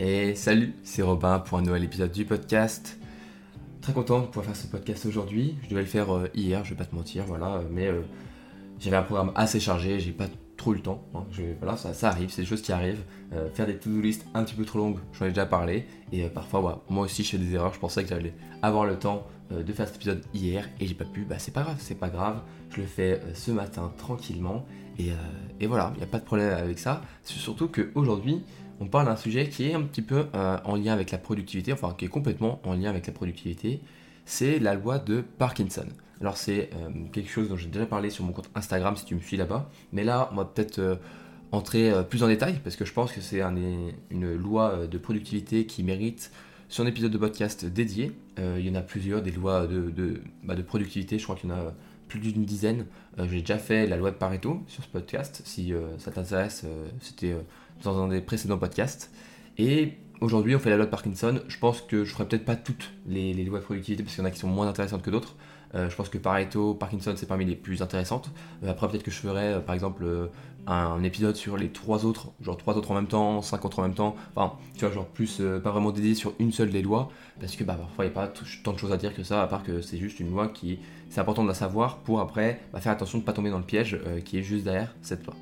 Et salut, c'est Robin pour un nouvel épisode du podcast. Très content de pouvoir faire ce podcast aujourd'hui. Je devais le faire euh, hier, je vais pas te mentir, voilà, mais euh, j'avais un programme assez chargé, j'ai pas trop le temps. hein. Voilà, ça, arrive, c'est des choses qui arrivent. Euh, faire des to-do list un petit peu trop longues, j'en ai déjà parlé. Et euh, parfois, moi aussi, je fais des erreurs. Je pensais que j'allais avoir le temps euh, de faire cet épisode hier et j'ai pas pu. Bah, c'est pas grave, c'est pas grave. Je le fais euh, ce matin tranquillement. Et, euh, et voilà, il n'y a pas de problème avec ça. C'est surtout qu'aujourd'hui, on parle d'un sujet qui est un petit peu euh, en lien avec la productivité, enfin qui est complètement en lien avec la productivité. C'est la loi de Parkinson. Alors c'est euh, quelque chose dont j'ai déjà parlé sur mon compte Instagram si tu me suis là-bas. Mais là, on va peut-être euh, entrer plus en détail parce que je pense que c'est une loi de productivité qui mérite son épisode de podcast dédié. Il y en a plusieurs, des lois de, bah, de productivité, je crois qu'il y en a plus d'une dizaine. J'ai déjà fait la loi de Pareto sur ce podcast. Si ça t'intéresse, c'était dans un des précédents podcasts. Et aujourd'hui, on fait la loi de Parkinson. Je pense que je ferai peut-être pas toutes les, lois de productivité parce qu'il y en a qui sont moins intéressantes que d'autres. Euh, je pense que Pareto, Parkinson, c'est parmi les plus intéressantes. Euh, après, peut-être que je ferai, euh, par exemple, un épisode sur les trois autres, genre trois autres en même temps, cinq autres en même temps. Enfin, tu vois, genre plus pas vraiment dédié sur une seule des lois, parce que bah, parfois il n'y a pas tant de choses à dire que ça, à part que c'est juste une loi qui, c'est important de la savoir pour après bah, faire attention de ne pas tomber dans le piège qui est juste derrière cette loi.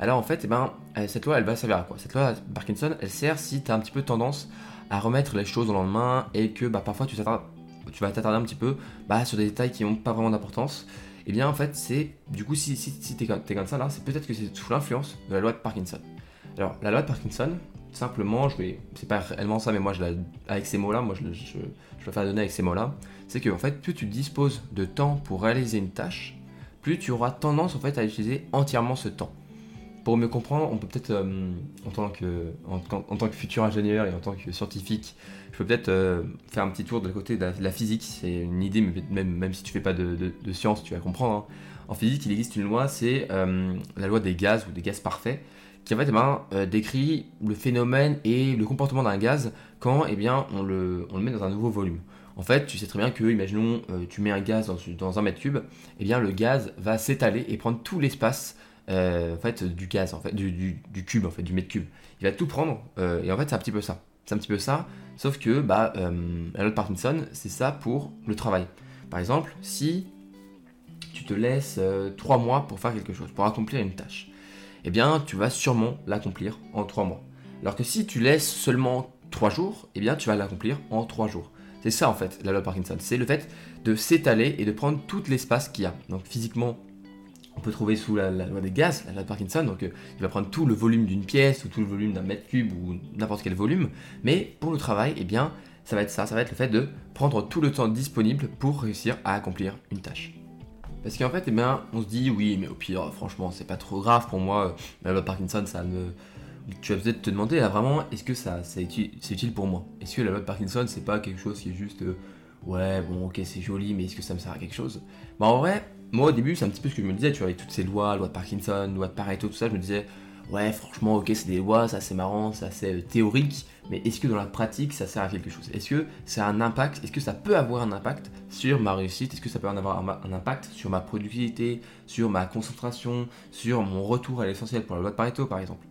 Alors en fait, eh ben, euh, cette loi, elle va servir à quoi? Cette loi Parkinson, elle sert si tu as un petit peu tendance à remettre les choses au lendemain et que bah, parfois tu, tu vas t'attarder un petit peu bah, sur des détails qui n'ont pas vraiment d'importance. Et bien en fait, c'est du coup, si, si, tu es, comme ça là, c'est peut-être que c'est sous l'influence de la loi de Parkinson. Alors, la loi de Parkinson, simplement, je vais, c'est pas réellement ça, mais moi, je la, avec ces mots-là, moi, je, je, je préfère donner avec ces mots-là, c'est que fait, plus tu disposes de temps pour réaliser une tâche, plus tu auras tendance en fait à utiliser entièrement ce temps. Pour mieux comprendre, on peut peut-être, euh, en, tant que, en, futur ingénieur et en tant que scientifique, je peux peut-être euh, faire un petit tour de côté de la, physique. C'est une idée, même, si tu fais pas de, de, science, tu vas comprendre. hein. En physique, il existe une loi, c'est euh, la loi des gaz ou des gaz parfaits, qui en fait eh ben, décrit le phénomène et le comportement d'un gaz quand eh bien, on, le, met dans un nouveau volume. En fait, tu sais très bien que, imaginons, tu mets un gaz dans, un mètre cube, eh bien, le gaz va s'étaler et prendre tout l'espace en fait, du gaz, en fait, du, cube, en fait, du mètre cube. Il va tout prendre, euh, et en fait, c'est un petit peu ça. C'est un petit peu ça, sauf que bah, euh, la loi Parkinson, c'est ça pour le travail. Par exemple, si tu te laisses 3 mois pour faire quelque chose, pour accomplir une tâche, eh bien, tu vas sûrement l'accomplir en 3 mois. Alors que si tu laisses seulement 3 jours, eh bien, tu vas l'accomplir en 3 jours. C'est ça, en fait, la loi de Parkinson. C'est le fait de s'étaler et de prendre tout l'espace qu'il y a. Donc, physiquement, on peut trouver sous la, loi des gaz, la loi de Parkinson, donc euh, il va prendre tout le volume d'une pièce ou tout le volume d'un mètre cube ou n'importe quel volume, mais pour le travail, eh bien, ça va être ça, ça va être le fait de prendre tout le temps disponible pour réussir à accomplir une tâche. Parce qu'en fait, eh bien, on se dit, oui, mais au pire, franchement, c'est pas trop grave pour moi, euh, la loi de Parkinson, ça me... Tu vas peut-être te demander, là, vraiment, est-ce que ça, c'est utile, c'est utile pour moi? Est-ce que la loi de Parkinson, c'est pas quelque chose qui est juste, euh, ouais, bon, ok, c'est joli, mais est-ce que ça me sert à quelque chose? Bah, en vrai, moi, au début, c'est un petit peu ce que je me disais, tu vois, avec toutes ces lois, loi de Parkinson, loi de Pareto, tout ça, je me disais, ouais, franchement, ok, c'est des lois, ça c'est marrant, c'est assez euh, théorique, mais est-ce que dans la pratique, ça sert à quelque chose? Est-ce que ça a un impact? Est-ce que ça peut avoir un impact sur ma réussite? Est-ce que ça peut avoir un, impact sur ma productivité, sur ma concentration, sur mon retour à l'essentiel pour la loi de Pareto, par exemple?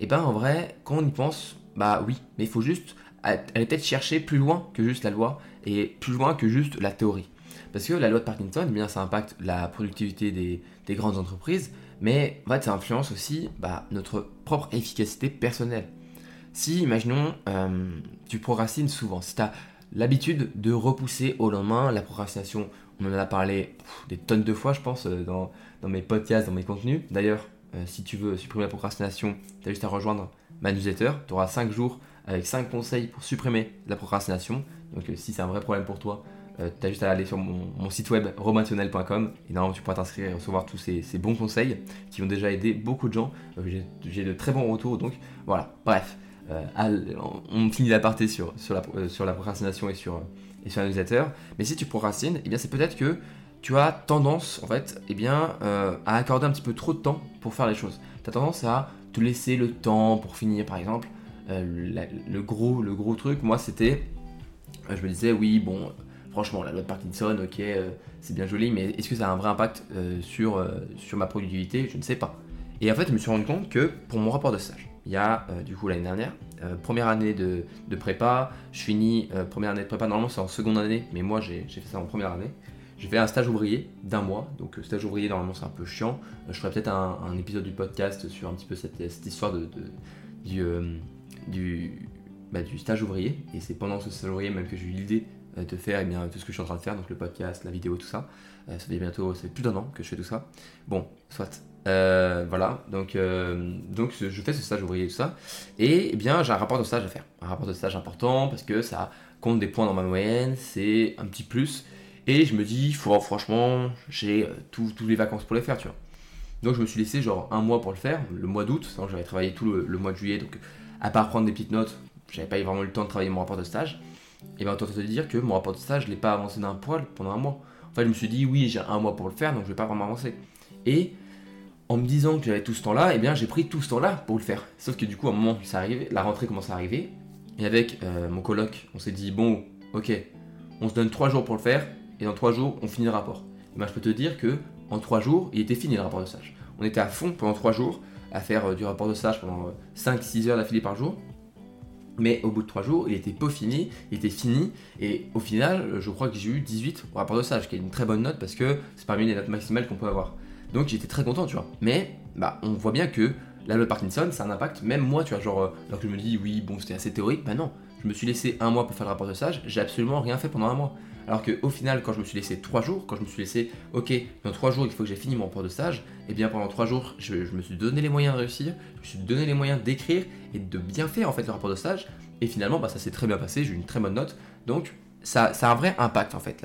Et ben, en vrai, quand on y pense, bah oui, mais il faut juste aller peut-être chercher plus loin que juste la loi et plus loin que juste la théorie. Parce que la loi de Parkinson, eh bien, ça impacte la productivité des, des grandes entreprises, mais en fait, ça influence aussi bah, notre propre efficacité personnelle. Si, imaginons, euh, tu procrastines souvent, si tu as l'habitude de repousser au lendemain, la procrastination, on en a parlé des tonnes de fois, je pense, euh, dans, mes podcasts, dans mes contenus. D'ailleurs, euh, si tu veux supprimer la procrastination, tu as juste à rejoindre ma newsletter. Tu auras 5 jours avec 5 conseils pour supprimer la procrastination. Donc, si c'est un vrai problème pour toi, euh, tu as juste à aller sur mon, site web romantionnel.com et normalement tu pourras t'inscrire et recevoir tous ces, bons conseils qui ont déjà aidé beaucoup de gens. Euh, j'ai- de très bons retours donc voilà. Bref, euh, on finit l'aparté sur, sur, la, euh, sur la procrastination et sur, et sur. Mais si tu procrastines, eh c'est peut-être que tu as tendance en fait eh bien, à accorder un petit peu trop de temps pour faire les choses. Tu as tendance à te laisser le temps pour finir par exemple. Le, gros, le gros truc, moi c'était, je me disais oui bon franchement, la loi de Parkinson, ok, euh, c'est bien joli, mais est-ce que ça a un vrai impact euh, sur, euh, sur ma productivité? Je ne sais pas. Et en fait, je me suis rendu compte que pour mon rapport de stage, il y a du coup l'année dernière. première année de, prépa, je finis première année de prépa, normalement c'est en seconde année, mais moi j'ai fait ça en première année. J'ai fait un stage ouvrier d'un mois, donc stage ouvrier normalement c'est un peu chiant. je ferai peut-être un, épisode du podcast sur un petit peu cette, histoire du, du, bah, du stage ouvrier, et c'est pendant ce stage ouvrier même que j'ai eu l'idée de faire et eh bien, tout ce que je suis en train de faire, donc le podcast, la vidéo, tout ça. Euh, ça fait bientôt, c'est plus d'un an que je fais tout ça. Bon, soit. Euh, voilà, donc, donc je fais ce stage ouvrier et tout ça. Et eh bien, j'ai un rapport de stage à faire. Un rapport de stage important parce que ça compte des points dans ma moyenne, c'est un petit plus. Et je me dis, faut, franchement, j'ai toutes les vacances pour les faire, tu vois. Donc je me suis laissé genre un mois pour le faire, le mois d'août, j'avais travaillé tout le, le, mois de juillet, donc à part prendre des petites notes, j'avais pas eu vraiment le temps de travailler mon rapport de stage. Et bien, autant te dire que mon rapport de stage, je l'ai pas avancé d'un poil pendant un mois. En fait, je me suis dit, oui, j'ai un mois pour le faire, donc je vais pas vraiment avancer. Et en me disant que j'avais tout ce temps-là, et eh bien, j'ai pris tout ce temps-là pour le faire. Sauf que du coup, à un moment, ça arrivait, la rentrée commence à arriver. Et avec euh, mon coloc, on s'est dit, bon, ok, on se donne trois jours pour le faire, et dans trois jours, on finit le rapport. Et ben, je peux te dire que en trois jours, il était fini le rapport de stage. On était à fond pendant trois jours à faire euh, du rapport de stage pendant 5-6 euh, heures d'affilée par jour. Mais au bout de 3 jours, il était peaufiné, il était fini, et au final, je crois que j'ai eu 18 au rapport de stage, qui est une très bonne note parce que c'est parmi les notes maximales qu'on peut avoir. Donc j'étais très content, tu vois. Mais bah, on voit bien que la loi de Parkinson, ça a un impact, même moi, tu vois, genre, euh, alors que je me dis, oui, bon, c'était assez théorique, bah non, je me suis laissé un mois pour faire le rapport de stage, j'ai absolument rien fait pendant un mois. Alors qu'au final, quand je me suis laissé 3 jours, quand je me suis laissé, ok, dans 3 jours, il faut que j'ai fini mon rapport de stage, et eh bien pendant 3 jours, je, me suis donné les moyens de réussir, je me suis donné les moyens d'écrire et de bien faire en fait le rapport de stage, et finalement, bah, ça s'est très bien passé, j'ai eu une très bonne note, donc ça, a un vrai impact en fait.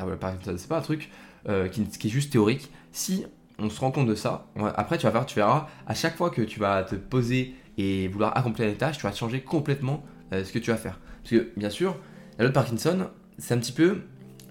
C'est pas un truc euh, qui, est juste théorique. Si on se rend compte de ça, après tu vas faire, tu verras, à chaque fois que tu vas te poser et vouloir accomplir les tâches, tu vas changer complètement euh, ce que tu vas faire. Parce que bien sûr, la loi de Parkinson, c'est un petit peu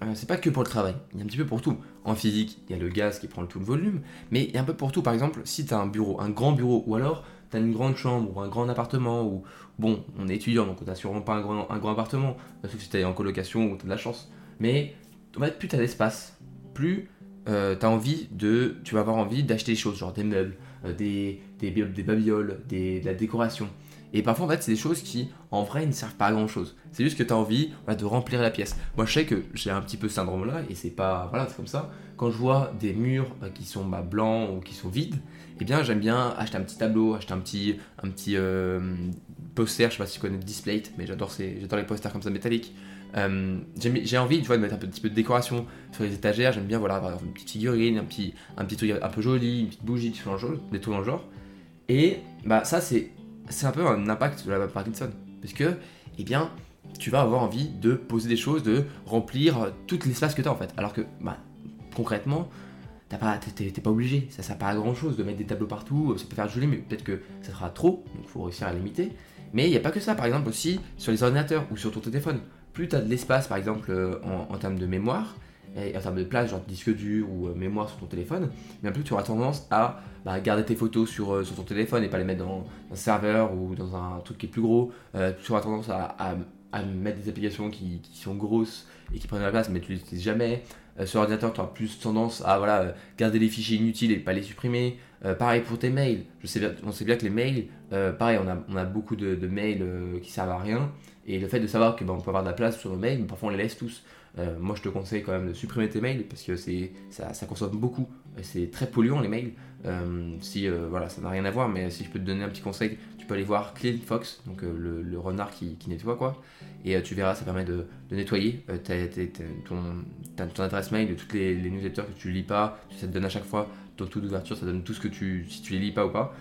euh, c'est pas que pour le travail, il y a un petit peu pour tout. En physique, il y a le gaz qui prend tout le volume, mais il y a un peu pour tout. Par exemple, si tu as un bureau, un grand bureau, ou alors tu as une grande chambre, ou un grand appartement, ou bon, on est étudiant, donc on sûrement pas un grand, appartement, sauf si tu es en colocation ou tu as de la chance. Mais en fait, plus tu as d'espace, plus euh, tu envie de. Tu vas avoir envie d'acheter des choses, genre des meubles, euh, des, babioles, de la décoration. Et parfois, en fait, c'est des choses qui, en vrai, ne servent pas à grand chose. C'est juste que tu as envie de remplir la pièce. Moi, je sais que j'ai un petit peu ce syndrome-là, et c'est pas. Voilà, c'est comme ça. Quand je vois des murs bah, qui sont bah, blancs ou qui sont vides, eh bien, j'aime bien acheter un petit tableau, acheter un petit, un petit euh, poster. Je sais pas si tu connais Displate, mais j'adore les posters comme ça métalliques. Euh, j'ai envie, tu vois, de mettre un petit peu de décoration sur les étagères. J'aime bien, voilà, avoir une petite figurine, un petit, un petit truc un peu joli, une petite bougie, des trucs dans genre. Et bah, ça, c'est c'est un peu un impact de la Parkinson. Parce que, eh bien, tu vas avoir envie de poser des choses, de remplir tout l'espace que tu as en fait. Alors que, bah, concrètement, t'es pas, pas obligé, ça sert pas à grand chose de mettre des tableaux partout, ça peut faire joli, mais peut-être que ça sera trop, donc il faut réussir à limiter. Mais il n'y a pas que ça, par exemple aussi sur les ordinateurs ou sur ton téléphone. Plus tu as de l'espace, par exemple, euh, en termes de mémoire, en termes de place, genre disque dur ou euh, mémoire sur ton téléphone, bien plus tu auras tendance à bah, garder tes photos sur, euh, sur, ton téléphone et pas les mettre dans, un serveur ou dans un truc qui est plus gros. Euh, tu auras tendance à, mettre des applications qui, sont grosses et qui prennent de la place mais tu les utilises jamais. sur l'ordinateur, tu auras plus tendance à voilà, garder les fichiers inutiles et pas les supprimer. Pareil pour tes mails. Je sais bien, on sait bien que les mails, pareil, on a, on beaucoup de, mails qui servent à rien. Et le fait de savoir qu'on bah, peut avoir de la place sur nos mails, mais parfois on les laisse tous. Euh, moi, je te conseille quand même de supprimer tes mails parce que c'est, ça, consomme beaucoup. C'est très polluant les mails. Euh, si euh, voilà, ça n'a rien à voir, mais si je peux te donner un petit conseil, tu peux aller voir Clean Fox, donc le, renard qui, nettoie quoi, et tu verras, ça permet de, nettoyer ton, adresse mail de toutes les, newsletters que tu lis pas. Ça te donne à chaque fois ton taux d'ouverture, ça donne tout ce que tu, si tu les lis pas ou pas,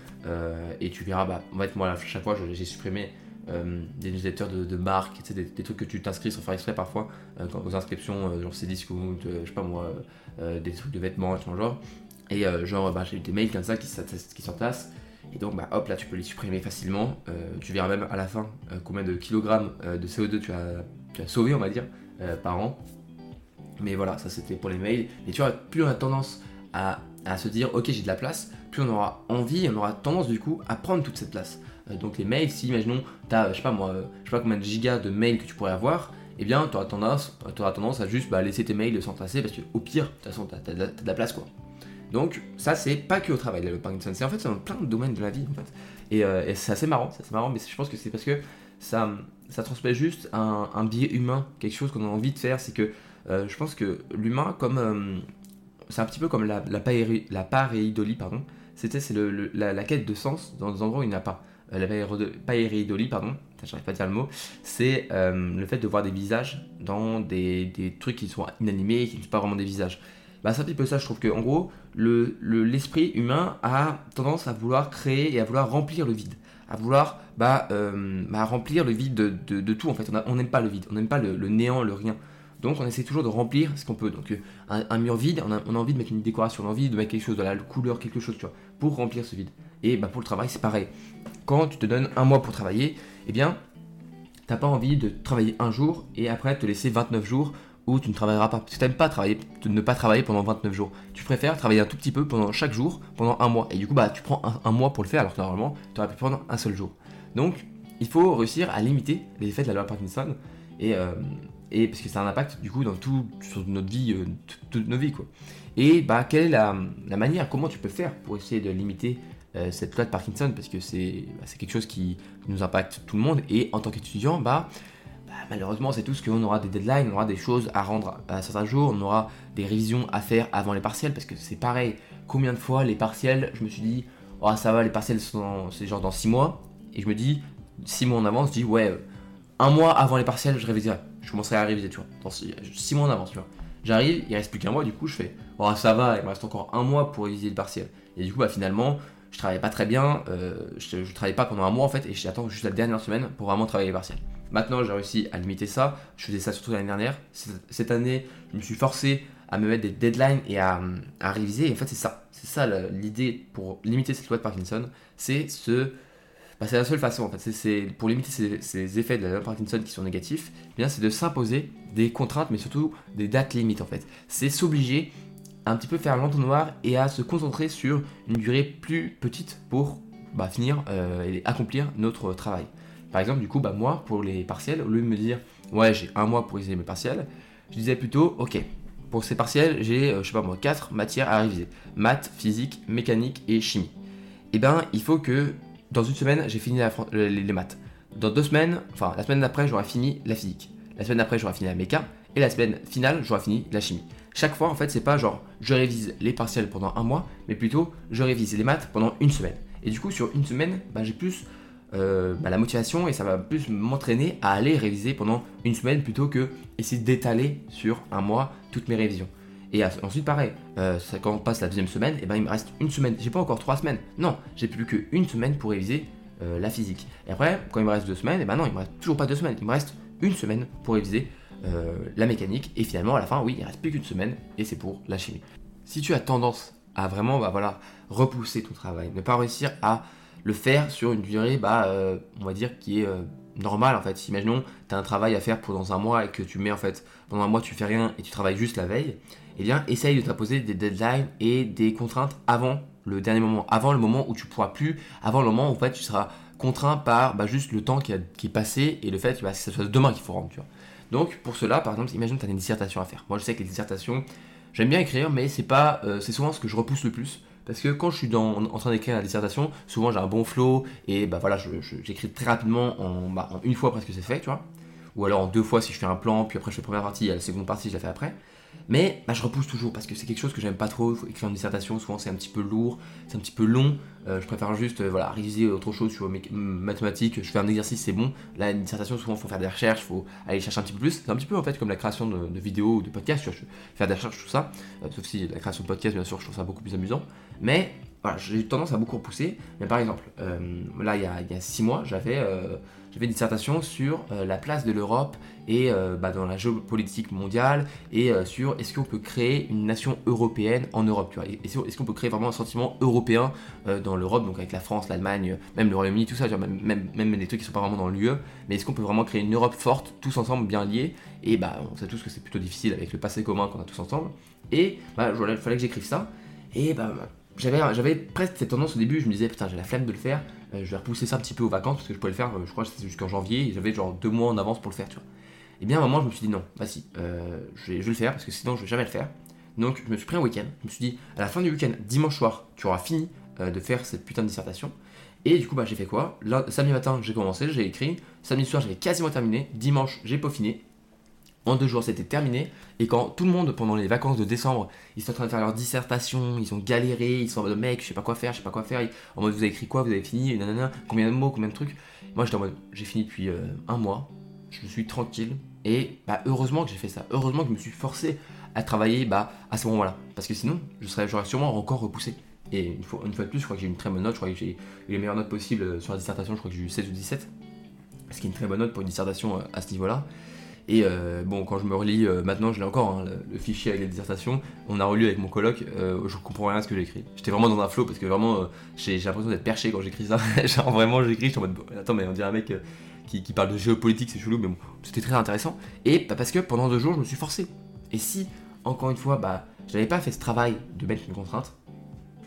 et tu verras. Bah, en fait, moi, à chaque fois, j'ai supprimé euh, des newsletters de, marques, des, trucs que tu t'inscris sans faire exprès parfois, euh, aux inscriptions, euh, genre Cdiscount, je sais pas moi, des trucs de vêtements, genre. Et genre, bah, j'ai eu des mails comme ça qui, qui s'entassent. Et donc, bah, hop, là, tu peux les supprimer facilement. tu verras même à la fin combien de kilogrammes de CO2 tu as, tu as sauvé, on va dire, par an. Mais voilà, ça c'était pour les mails. Et tu vois, plus on a tendance à, à se dire, ok, j'ai de la place, plus on aura envie, on aura tendance du coup à prendre toute cette place. Euh, donc les mails, si imaginons, tu as, je sais pas moi, je sais pas combien de gigas de mails que tu pourrais avoir, eh bien tu auras tendance, auras tendance à juste bah, laisser tes mails s'entasser parce qu'au pire, de toute façon, tu as, de la place quoi. Donc ça c'est pas que au travail le Parkinson, c'est en fait dans plein de domaines de la vie en fait. Et, euh, c'est assez marrant, c'est marrant, mais je pense que c'est parce que ça, ça transmet juste un, biais humain, quelque chose qu'on a envie de faire, c'est que euh, je pense que l'humain comme euh, c'est un petit peu comme la, la, pardon. C'était c'est le, la, quête de sens dans des endroits où il n'y a pas. la pareidolie, pardon, j'arrive pas à dire le mot, c'est le fait de voir des visages dans des, des, trucs qui sont inanimés, qui ne sont pas vraiment des visages. Bah, c'est un petit peu ça, je trouve que en gros, l'esprit le, humain a tendance à vouloir créer et à vouloir remplir le vide, à vouloir bah, euh, bah remplir le vide de, de, tout en fait. On n'aime pas le vide, on n'aime pas le, néant, le rien. Donc on essaie toujours de remplir ce qu'on peut. Donc euh, un, mur vide, on a, envie de mettre une décoration, on a envie de mettre quelque chose, de la couleur, quelque chose, tu vois, pour remplir ce vide. Et bah, pour le travail, c'est pareil. Quand tu te donnes un mois pour travailler, eh bien, t'as pas envie de travailler un jour et après te laisser 29 jours où tu ne travailleras pas. Tu n'aimes pas travailler, ne pas travailler pendant 29 jours. Tu préfères travailler un tout petit peu pendant chaque jour, pendant un mois. Et du coup, bah, tu prends un, mois pour le faire, alors que normalement, tu aurais pu prendre un seul jour. Donc, il faut réussir à limiter les effets de la loi Parkinson. Et, euh, et parce que ça a un impact, du coup, dans tout, notre vie, euh, toute notre vie, quoi. Et bah, quelle est la, manière, comment tu peux faire pour essayer de limiter euh, cette loi de Parkinson? Parce que c'est bah, quelque chose qui nous impacte tout le monde. Et en tant qu'étudiant, bah, malheureusement, c'est tout ce qu'on aura des deadlines, on aura des choses à rendre à certains jours, on aura des révisions à faire avant les partiels, parce que c'est pareil. Combien de fois les partiels, je me suis dit, oh ça va, les partiels sont c'est genre dans 6 mois, et je me dis, 6 mois en avance, je dis, ouais, euh, un mois avant les partiels, je réviserai, je commencerai à réviser, tu vois, dans 6 mois en avance, tu vois. J'arrive, il reste plus qu'un mois, du coup, je fais, oh ça va, il me reste encore un mois pour réviser le partiel. Et du coup, bah finalement, je travaillais pas très bien, euh, je, je travaillais pas pendant un mois en fait, et j'attends juste la dernière semaine pour vraiment travailler les partiels. Maintenant, j'ai réussi à limiter ça. Je faisais ça surtout l'année dernière. Cette année, je me suis forcé à me mettre des deadlines et à, réviser. Et en fait, c'est ça. C'est ça l'idée pour limiter cette loi de Parkinson. C'est ce. Bah, c'est la seule façon en fait. C'est pour limiter ces, effets de la loi Parkinson qui sont négatifs. Eh bien, c'est de s'imposer des contraintes, mais surtout des dates limites en fait. C'est s'obliger à un petit peu faire l'entonnoir et à se concentrer sur une durée plus petite pour bah, finir euh, et accomplir notre travail. Par exemple, du coup, bah, moi, pour les partiels, au lieu de me dire, ouais, j'ai un mois pour réviser mes partiels, je disais plutôt, ok, pour ces partiels, j'ai, euh, je sais pas moi, 4 matières à réviser maths, physique, mécanique et chimie. Eh ben, il faut que dans une semaine, j'ai fini les, maths. Dans deux semaines, enfin, la semaine d'après, j'aurai fini la physique. La semaine d'après, j'aurai fini la méca. Et la semaine finale, j'aurai fini la chimie. Chaque fois, en fait, c'est pas genre je révise les partiels pendant un mois, mais plutôt je révise les maths pendant une semaine. Et du coup, sur une semaine, bah, j'ai plus euh, bah, la motivation et ça va plus m'entraîner à aller réviser pendant une semaine plutôt que essayer d'étaler sur un mois toutes mes révisions. Et ensuite, pareil, euh, quand on passe la deuxième semaine, et eh ben, il me reste une semaine. J'ai pas encore trois semaines. Non, j'ai plus qu'une semaine pour réviser euh, la physique. Et après, quand il me reste deux semaines, et eh ben non, il me reste toujours pas deux semaines. Il me reste une semaine pour réviser la mécanique. Et finalement, à la fin, oui, il reste plus qu'une semaine et c'est pour la chimie. Si tu as tendance à vraiment bah, voilà, repousser ton travail, ne pas réussir à le faire sur une durée, bah, euh, on va dire, qui est euh, normale en fait. Imaginons, tu as un travail à faire pendant un mois et que tu mets en fait, pendant un mois tu fais rien et tu travailles juste la veille, eh bien, essaye de t'imposer des deadlines et des contraintes avant le dernier moment, avant le moment où tu pourras plus, avant le moment où en fait tu seras contraint par bah, juste le temps qui, est passé et le fait bah, que ce soit demain qu'il faut rendre. Tu vois. Donc pour cela, par exemple, imagine que tu as une dissertation à faire. Moi je sais que les dissertations, j'aime bien écrire, mais c'est pas, euh, c'est souvent ce que je repousse le plus. Parce que quand je suis en train d'écrire la dissertation, souvent j'ai un bon flow et bah voilà, j'écris très rapidement bah, en, une fois presque c'est fait, tu vois. Ou alors en deux fois si je fais un plan, puis après je fais la première partie et la seconde partie je la fais après. Mais bah, je repousse toujours parce que c'est quelque chose que j'aime pas trop. Écrire une dissertation, souvent c'est un petit peu lourd, c'est un petit peu long. Euh, je préfère juste euh, voilà, réviser autre chose sur mes mathématiques. Je fais un exercice, c'est bon. Là, une dissertation, souvent il faut faire des recherches, il faut aller chercher un petit peu plus. C'est un petit peu en fait comme la création de, vidéos ou de podcasts. Tu faire des recherches, tout ça. Euh, sauf si la création de podcasts, bien sûr, je trouve ça beaucoup plus amusant. Mais voilà, j'ai tendance à beaucoup repousser. Mais par exemple, là, il y, a, il y a six mois, j'avais j'avais une dissertation sur euh, la place de l'Europe et euh, bah, dans la géopolitique mondiale et euh, sur est-ce qu'on peut créer une nation européenne en Europe, tu vois, est-ce qu'on peut créer vraiment un sentiment européen dans l'Europe, donc avec la France, l'Allemagne, même le Royaume-Uni, tout ça, même, même, même, des trucs qui sont pas vraiment dans l'UE, mais est-ce qu'on peut vraiment créer une Europe forte, tous ensemble, bien liés? Et bah, on sait tous que c'est plutôt difficile avec le passé commun qu'on a tous ensemble. Et bah, il fallait que j'écrive ça. Et bah, j'avais, presque cette tendance au début, je me disais, putain, j'ai la flemme de le faire, euh, je vais repousser ça un petit peu aux vacances parce que je pouvais le faire, euh, je crois que c'était jusqu'en janvier, et j'avais genre deux mois en avance pour le faire, tu vois. Et bien à un moment, je me suis dit non, vas-y, euh, je, vais, le faire parce que sinon je vais jamais le faire. Donc je me suis pris un week-end, je me suis dit, à la fin du week-end, dimanche soir, tu auras fini de faire cette putain de dissertation. Et du coup, bah, j'ai fait quoi? Samedi matin, j'ai commencé, j'ai écrit. Samedi soir, j'avais quasiment terminé. Dimanche, j'ai peaufiné. En deux jours, c'était terminé. Et quand tout le monde, pendant les vacances de décembre, ils sont en train de faire leur dissertation, ils ont galéré, ils sont en mode mec, je sais pas quoi faire, je sais pas quoi faire. En mode vous avez écrit quoi, vous avez fini, nanana, combien de mots, combien de trucs. Moi, j'étais en mode j'ai fini depuis euh, un mois, je suis tranquille. Et bah, heureusement que j'ai fait ça. Heureusement que je me suis forcé à travailler bah, à ce moment-là. Parce que sinon, je serais, j'aurais sûrement encore repoussé. Et une fois, une fois de plus, je crois que j'ai une très bonne note. Je crois que j'ai eu les meilleures notes possibles euh, sur la dissertation. Je crois que j'ai eu 16 ou 17. Ce qui est une très bonne note pour une dissertation euh, à ce niveau-là. Et euh, bon, quand je me relis, maintenant je l'ai encore, hein, le, fichier avec les dissertations, on a relu avec mon coloc, je comprends rien à ce que j'ai écrit. J'étais vraiment dans un flow parce que vraiment, j'ai l'impression d'être perché quand j'écris ça. Genre vraiment, j'écris, je en mode, attends, mais on dirait un mec qui, qui, parle de géopolitique, c'est chelou, mais bon, c'était très intéressant. Et parce que pendant deux jours, je me suis forcé. Et si, encore une fois, bah, je n'avais pas fait ce travail de mettre une contrainte,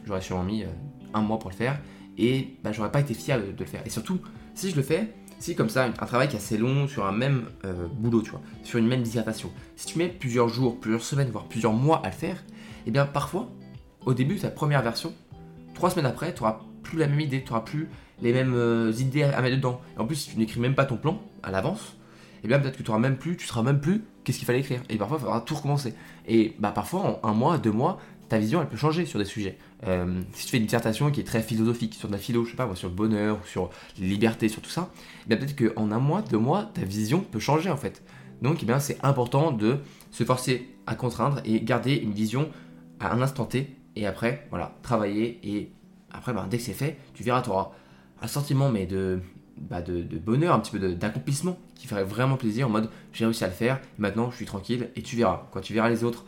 j'aurais sûrement mis euh, un mois pour le faire et bah, j'aurais pas été fier de, le faire. Et surtout, si je le fais, si comme ça, un travail qui est assez long sur un même euh, boulot, tu vois, sur une même dissertation, si tu mets plusieurs jours, plusieurs semaines, voire plusieurs mois à le faire, eh bien parfois, au début de ta première version, trois semaines après, tu n'auras plus la même idée, tu n'auras plus les mêmes euh, idées à, mettre dedans. Et en plus, si tu n'écris même pas ton plan à l'avance, eh bien peut-être que tu auras même plus, tu seras même plus qu'est-ce qu'il fallait écrire. Et parfois, il faudra tout recommencer. Et bah parfois, en un mois, deux mois, ta vision elle peut changer sur des sujets. Euh, si tu fais une dissertation qui est très philosophique sur de la philo, je sais pas, sur le bonheur, sur les libertés, sur tout ça, eh peut-être qu'en un mois, deux mois, ta vision peut changer en fait. Donc eh c'est important de se forcer à contraindre et garder une vision à un instant T et après voilà travailler et après ben, dès que c'est fait, tu verras, tu auras un sentiment mais de, bah, de, bonheur, un petit peu d'accomplissement qui ferait vraiment plaisir en mode j'ai réussi à le faire, maintenant je suis tranquille et tu verras. Quand tu verras les autres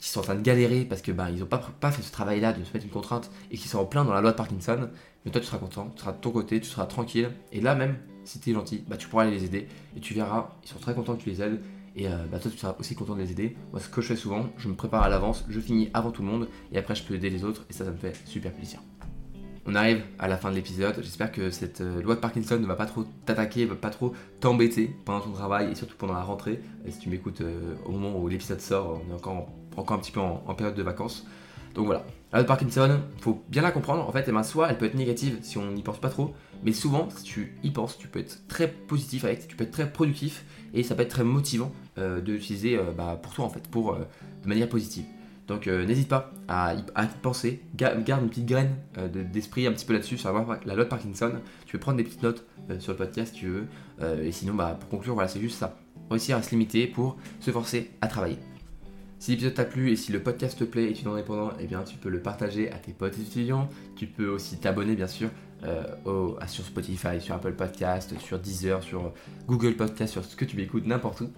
qui sont en train de galérer parce que bah, ils n'ont pas, pas fait ce travail-là de se mettre une contrainte et qui sont en plein dans la loi de Parkinson, mais toi tu seras content, tu seras de ton côté, tu seras tranquille, et là même, si tu es gentil, bah, tu pourras aller les aider, et tu verras, ils sont très contents que tu les aides, et euh, bah, toi tu seras aussi content de les aider. Moi ce que je fais souvent, je me prépare à l'avance, je finis avant tout le monde, et après je peux aider les autres, et ça ça me fait super plaisir. On arrive à la fin de l'épisode. J'espère que cette euh, loi de Parkinson ne va pas trop t'attaquer, ne va pas trop t'embêter pendant ton travail et surtout pendant la rentrée. Si tu m'écoutes euh, au moment où l'épisode sort, on est encore, encore un petit peu en, période de vacances. Donc voilà. La de Parkinson, faut bien la comprendre. En fait, eh soit elle peut être négative si on n'y pense pas trop, mais souvent, si tu y penses, tu peux être très positif avec, tu peux être très productif et ça peut être très motivant euh, de l'utiliser bah, pour toi en fait, pour de manière positive. Donc euh, n'hésite pas à y, penser, garde une petite graine euh, d'esprit un petit peu là-dessus sur la loi de Parkinson. Tu peux prendre des petites notes euh, sur le podcast si tu veux. et sinon, bah, pour conclure, voilà, c'est juste ça. Réussir à se limiter pour se forcer à travailler. Si l'épisode t'a plu et si le podcast te plaît, étudiant indépendant, eh bien tu peux le partager à tes potes étudiants. Tu peux aussi t'abonner bien sûr sur Spotify, sur Apple Podcast, sur Deezer, sur Google Podcast, sur ce que tu m'écoutes, n'importe où.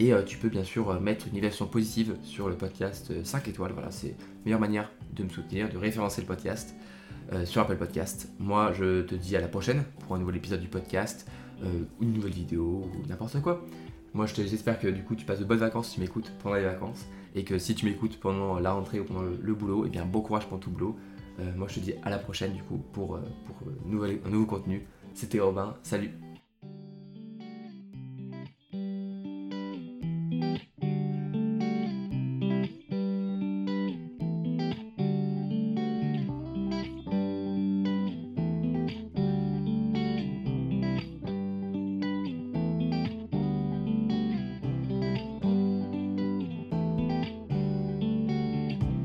Et euh, tu peux bien sûr euh, mettre une évaluation positive sur le podcast 5 euh, étoiles. Voilà, c'est la meilleure manière de me soutenir, de référencer le podcast sur Apple Podcast. Moi, je te dis à la prochaine pour un nouvel épisode du podcast, une nouvelle vidéo ou n'importe quoi. Moi, j'espère que du coup, tu passes de bonnes vacances si tu m'écoutes pendant les vacances. Et que si tu m'écoutes pendant la rentrée ou pendant le, boulot, et eh bien bon courage pour tout boulot. moi, je te dis à la prochaine du coup pour, pour un nouveau contenu. C'était Robin, salut